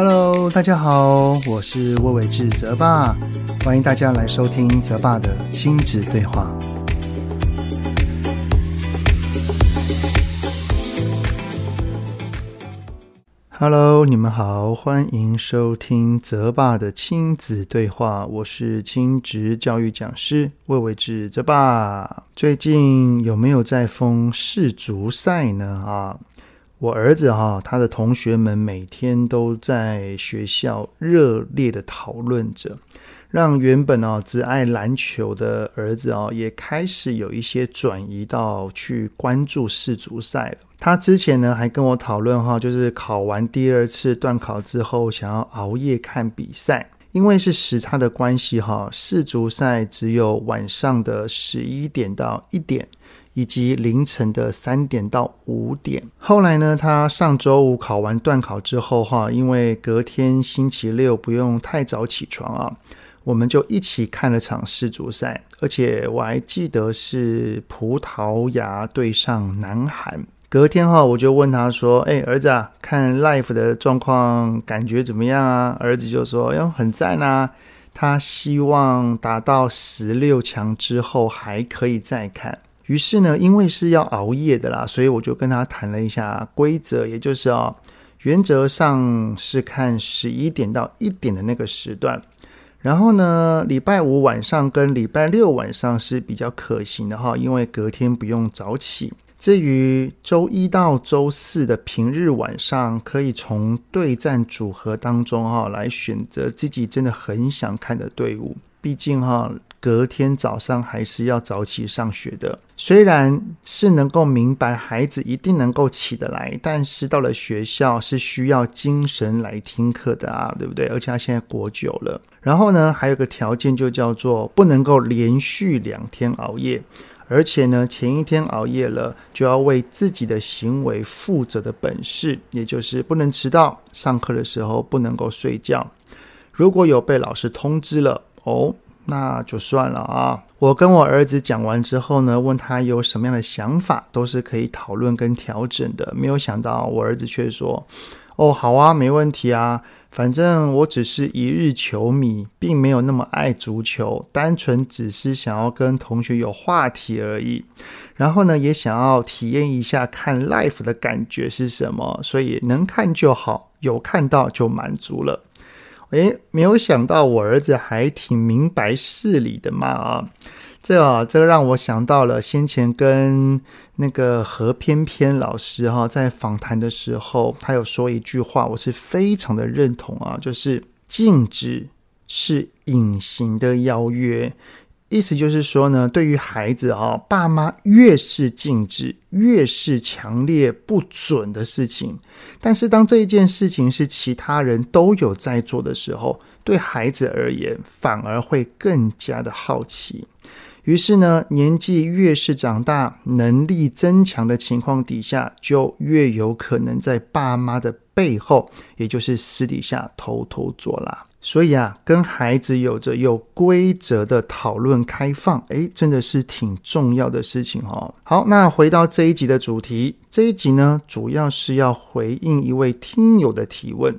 Hello，大家好，我是魏玮志泽爸，欢迎大家来收听泽爸的亲子对话。Hello，你们好，欢迎收听泽爸的亲子对话。我是亲职教育讲师魏玮志泽爸。最近有没有在疯世足赛呢？啊，我儿子哈，他的同学们每天都在学校热烈的讨论着，让原本啊只爱篮球的儿子啊，也开始有一些转移到去关注世足赛了。他之前呢还跟我讨论哈，就是考完第二次段考之后，想要熬夜看比赛，因为是时差的关系哈，世足赛只有晚上的十一点到一点，以及凌晨的三点到五点。后来呢，他上周五考完段考之后哈，因为隔天星期六不用太早起床啊，我们就一起看了场世足赛，而且我还记得是葡萄牙对上南韩。隔天哈，我就问他说：“哎，儿子啊，看 Life 的状况感觉怎么样啊？”儿子就说：“哟，很赞啊！他希望打到十六强之后还可以再看。”于是呢，因为是要熬夜的啦，所以我就跟他谈了一下规则，也就是啊，原则上是看十一点到一点的那个时段。然后呢，礼拜五晚上跟礼拜六晚上是比较可行的哈，因为隔天不用早起。至于周一到周四的平日晚上，可以从对战组合当中哈来选择自己真的很想看的队伍。毕竟哈，隔天早上还是要早起上学的。虽然是能够明白孩子一定能够起得来，但是到了学校是需要精神来听课的啊，对不对？而且他现在国九了。然后呢，还有个条件就叫做不能够连续两天熬夜。而且呢，前一天熬夜了，就要为自己的行为负责的本事，也就是不能迟到，上课的时候不能够睡觉。如果有被老师通知了，哦，那就算了啊。我跟我儿子讲完之后呢，问他有什么样的想法，都是可以讨论跟调整的。没有想到我儿子却说。哦，好啊，没问题啊，反正我只是一日球迷，并没有那么爱足球，单纯只是想要跟同学有话题而已。然后呢，也想要体验一下看 live 的感觉是什么，所以能看就好，有看到就满足了。诶，没有想到我儿子还挺明白事理的嘛啊。这啊，这让我想到了先前跟那个何翩翩老师哈在访谈的时候，他有说一句话，我是非常的认同啊，就是禁止是隐形的邀约，意思就是说呢，对于孩子啊，爸妈越是禁止，越是强烈不准的事情，但是当这一件事情是其他人都有在做的时候，对孩子而言，反而会更加的好奇。于是呢，年纪越是长大，能力增强的情况底下，就越有可能在爸妈的背后，也就是私底下偷偷做啦。所以啊，跟孩子有着有规则的讨论开放，诶，真的是挺重要的事情哦。好，那回到这一集的主题，这一集呢，主要是要回应一位听友的提问。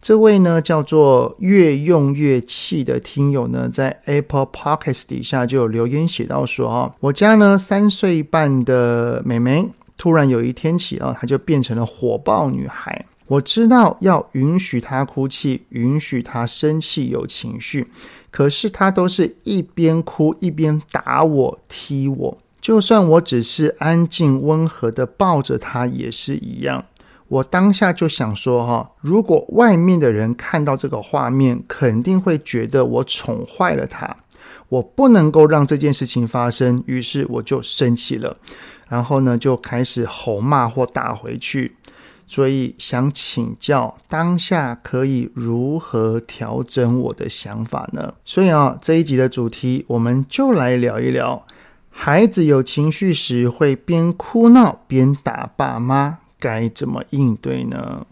这位呢叫做越用越气的听友呢，在 Apple p o c k e t 底下就有留言写到说啊，我家呢三岁半的妹妹突然有一天起啊，她就变成了火爆女孩。我知道要允许他哭泣，允许他生气有情绪，可是他都是一边哭一边打我踢我，就算我只是安静温和的抱着他也是一样。我当下就想说哈，如果外面的人看到这个画面，肯定会觉得我宠坏了他。我不能够让这件事情发生，于是我就生气了，然后呢就开始吼骂或打回去。所以想请教，当下可以如何调整我的想法呢？所以啊，这一集的主题，我们就来聊一聊，孩子有情绪时会边哭闹边打爸妈。该怎么应对呢？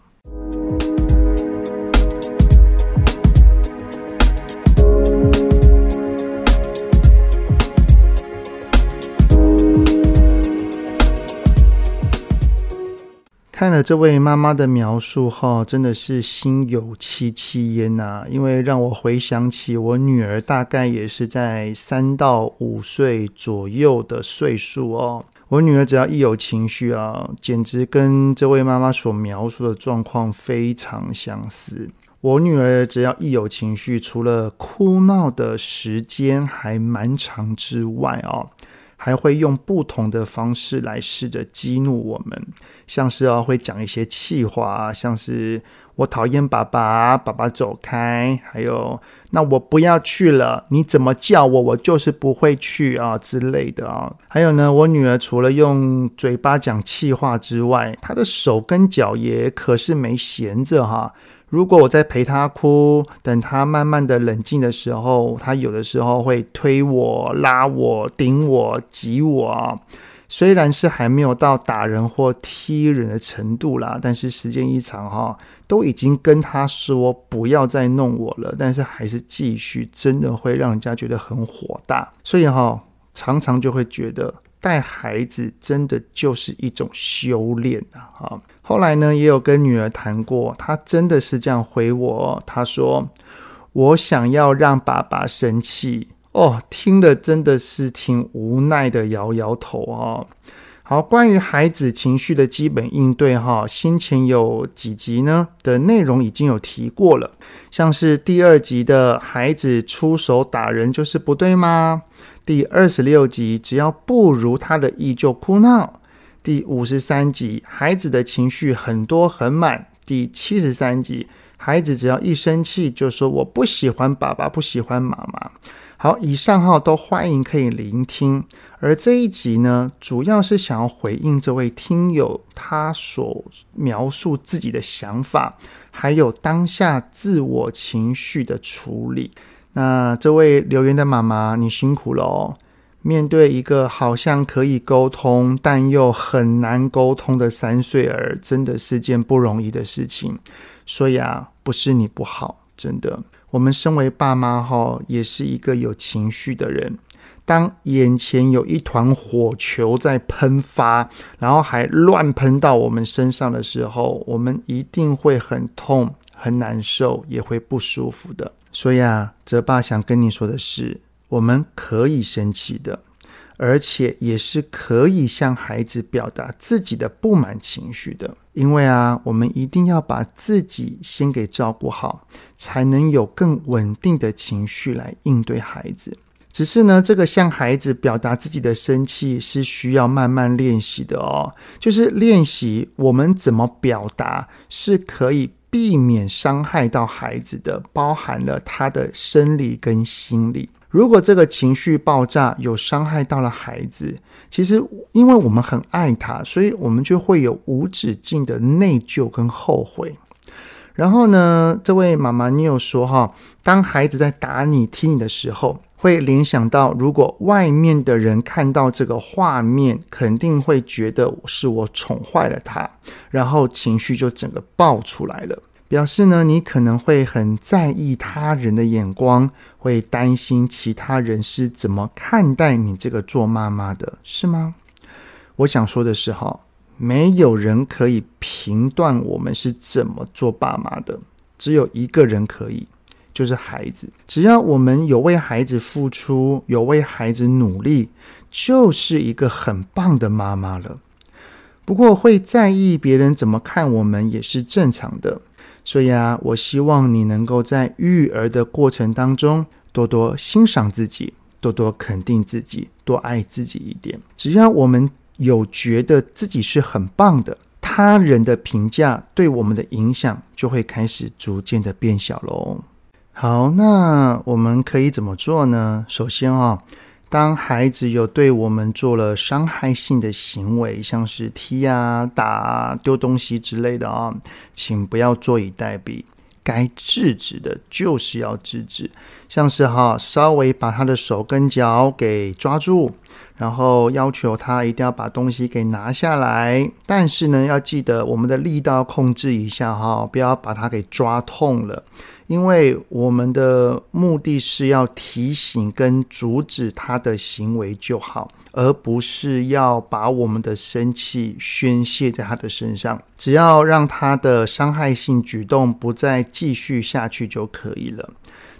看了这位妈妈的描述哈，真的是心有戚戚焉呐，因为让我回想起我女儿大概也是在三到五岁左右的岁数哦。我女儿只要一有情绪啊，简直跟这位妈妈所描述的状况非常相似。我女儿只要一有情绪，除了哭闹的时间还蛮长之外哦。还会用不同的方式来试着激怒我们，像是啊，会讲一些气话，像是我讨厌爸爸，爸爸走开，还有那我不要去了，你怎么叫我，我就是不会去啊之类的啊。还有呢，我女儿除了用嘴巴讲气话之外，她的手跟脚也可是没闲着哈。如果我在陪他哭，等他慢慢的冷静的时候，他有的时候会推我、拉我、顶我、挤我。虽然是还没有到打人或踢人的程度啦，但是时间一长哈，都已经跟他说不要再弄我了，但是还是继续，真的会让人家觉得很火大。所以哈，常常就会觉得。带孩子真的就是一种修炼啊！哈，后来呢，也有跟女儿谈过，她真的是这样回我，她说：“我想要让爸爸生气。”哦，听了真的是挺无奈的，摇摇头啊。好，关于孩子情绪的基本应对，哈，先前有几集呢的内容已经有提过了，像是第二集的孩子出手打人就是不对吗？第二十六集，只要不如他的意就哭闹。第五十三集，孩子的情绪很多很满。第七十三集，孩子只要一生气就说我不喜欢爸爸，不喜欢妈妈。好，以上哈都欢迎可以聆听。而这一集呢，主要是想要回应这位听友他所描述自己的想法，还有当下自我情绪的处理。那这位留言的妈妈，你辛苦了哦。面对一个好像可以沟通，但又很难沟通的三岁儿，真的是件不容易的事情。所以啊，不是你不好，真的。我们身为爸妈哈，也是一个有情绪的人。当眼前有一团火球在喷发，然后还乱喷到我们身上的时候，我们一定会很痛、很难受，也会不舒服的。所以啊，泽爸想跟你说的是，我们可以生气的，而且也是可以向孩子表达自己的不满情绪的。因为啊，我们一定要把自己先给照顾好，才能有更稳定的情绪来应对孩子。只是呢，这个向孩子表达自己的生气是需要慢慢练习的哦，就是练习我们怎么表达是可以。避免伤害到孩子的，包含了他的生理跟心理。如果这个情绪爆炸有伤害到了孩子，其实因为我们很爱他，所以我们就会有无止境的内疚跟后悔。然后呢，这位妈妈，你有说哈，当孩子在打你、踢你的时候，会联想到如果外面的人看到这个画面，肯定会觉得是我宠坏了他，然后情绪就整个爆出来了。表示呢，你可能会很在意他人的眼光，会担心其他人是怎么看待你这个做妈妈的，是吗？我想说的是哈。没有人可以评断我们是怎么做爸妈的，只有一个人可以，就是孩子。只要我们有为孩子付出，有为孩子努力，就是一个很棒的妈妈了。不过会在意别人怎么看我们也是正常的。所以啊，我希望你能够在育儿的过程当中，多多欣赏自己，多多肯定自己，多爱自己一点。只要我们。有觉得自己是很棒的，他人的评价对我们的影响就会开始逐渐的变小喽。好，那我们可以怎么做呢？首先啊、当孩子有对我们做了伤害性的行为，像是踢啊、打啊、丢东西之类的啊、请不要坐以待毙。该制止的就是要制止，像是哈，稍微把他的手跟脚给抓住，然后要求他一定要把东西给拿下来。但是呢，要记得我们的力道控制一下哈，不要把他给抓痛了，因为我们的目的是要提醒跟阻止他的行为就好。而不是要把我们的生气宣泄在他的身上。只要让他的伤害性举动不再继续下去就可以了。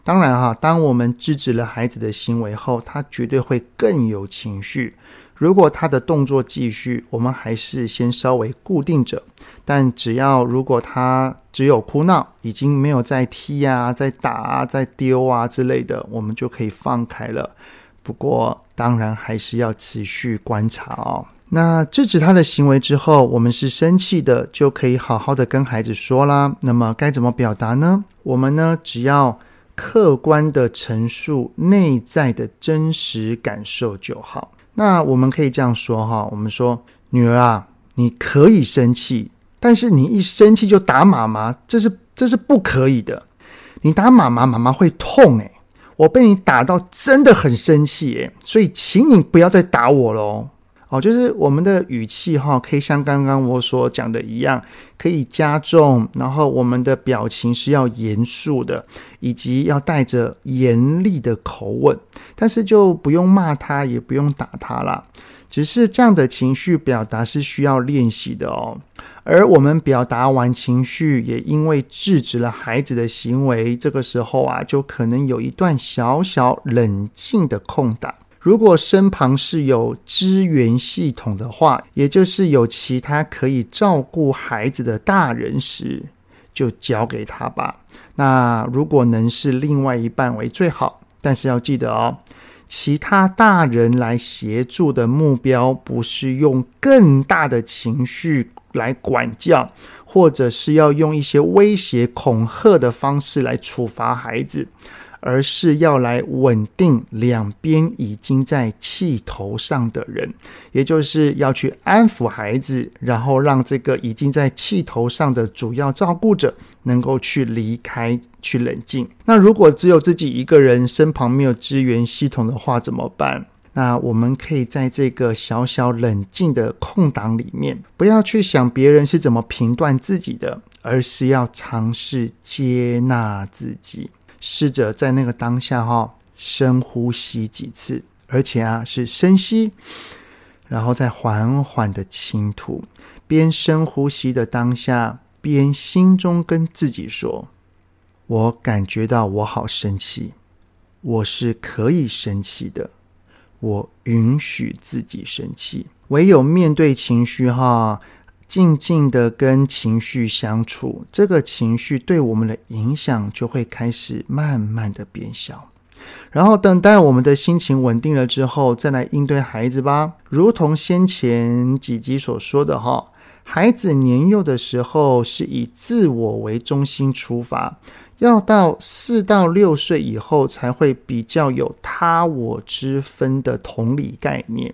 当然哈，当我们制止了孩子的行为后，他绝对会更有情绪。如果他的动作继续，我们还是先稍微固定着。但只要如果他只有哭闹，已经没有再踢啊、再打啊、再丢啊之类的，我们就可以放开了。不过当然还是要持续观察哦。那制止他的行为之后，我们是生气的，就可以好好的跟孩子说啦。那么该怎么表达呢？我们呢，只要客观的陈述内在的真实感受就好。那我们可以这样说哈，我们说女儿啊，你可以生气，但是你一生气就打妈妈，这是这是不可以的。你打妈妈，妈妈会痛诶。我被你打到真的很生气耶，所以请你不要再打我喽。哦，就是我们的语气哈，可以像刚刚我所讲的一样，可以加重，然后我们的表情是要严肃的，以及要带着严厉的口吻，但是就不用骂他，也不用打他啦。只是这样的情绪表达是需要练习的哦。而我们表达完情绪，也因为制止了孩子的行为，这个时候啊，就可能有一段小小冷静的空档。如果身旁是有支援系统的话，也就是有其他可以照顾孩子的大人时，就交给他吧。那如果能是另外一半为最好，但是要记得哦，其他大人来协助的目标不是用更大的情绪来管教，或者是要用一些威胁恐吓的方式来处罚孩子。而是要来稳定两边已经在气头上的人，也就是要去安抚孩子，然后让这个已经在气头上的主要照顾者能够去离开、去冷静。那如果只有自己一个人，身旁没有支援系统的话，怎么办？那我们可以在这个小小冷静的空档里面，不要去想别人是怎么评断自己的，而是要尝试接纳自己。试着在那个当下哈，深呼吸几次，而且啊是深吸，然后再缓缓的轻吐。边深呼吸的当下，边心中跟自己说：“我感觉到我好生气，我是可以生气的，我允许自己生气。唯有面对情绪哈。”静静的跟情绪相处，这个情绪对我们的影响就会开始慢慢的变小。然后等待我们的心情稳定了之后，再来应对孩子吧。如同先前几集所说的哈，孩子年幼的时候是以自我为中心出发，要到四到六岁以后才会比较有他我之分的同理概念。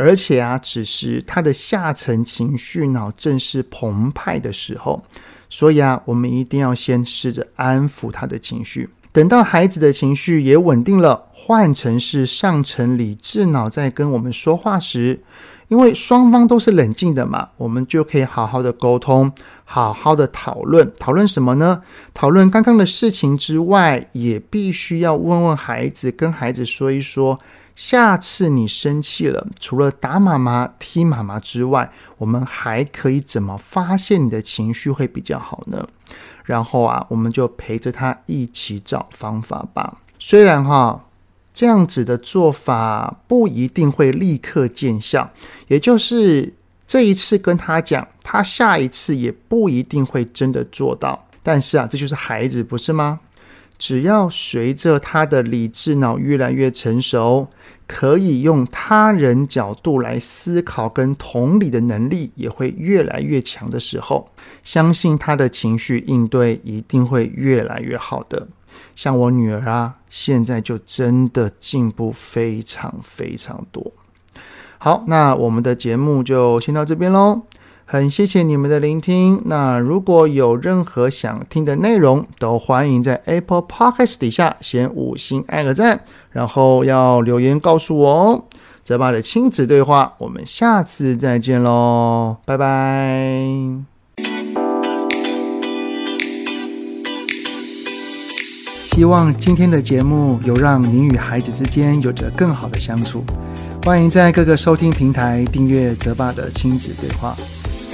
而且啊，此时他的下层情绪脑正是澎湃的时候，所以啊，我们一定要先试着安抚他的情绪。等到孩子的情绪也稳定了，换成是上层理智脑在跟我们说话时，因为双方都是冷静的嘛，我们就可以好好的沟通，好好的讨论。讨论什么呢？讨论刚刚的事情之外，也必须要问问孩子，跟孩子说一说。下次你生气了，除了打妈妈、踢妈妈之外，我们还可以怎么发现你的情绪会比较好呢？然后啊，我们就陪着他一起找方法吧。虽然哈，这样子的做法不一定会立刻见效，也就是这一次跟他讲，他下一次也不一定会真的做到。但是啊，这就是孩子，不是吗？只要随着他的理智脑越来越成熟，可以用他人角度来思考跟同理的能力也会越来越强的时候，相信他的情绪应对一定会越来越好的。像我女儿啊，现在就真的进步非常非常多。好，那我们的节目就先到这边喽。很谢谢你们的聆听。那如果有任何想听的内容，都欢迎在 Apple Podcast 底下先五星按个赞，然后要留言告诉我哦。泽爸的亲子对话，我们下次再见喽，拜拜。希望今天的节目有让您与孩子之间有着更好的相处。欢迎在各个收听平台订阅泽爸的亲子对话。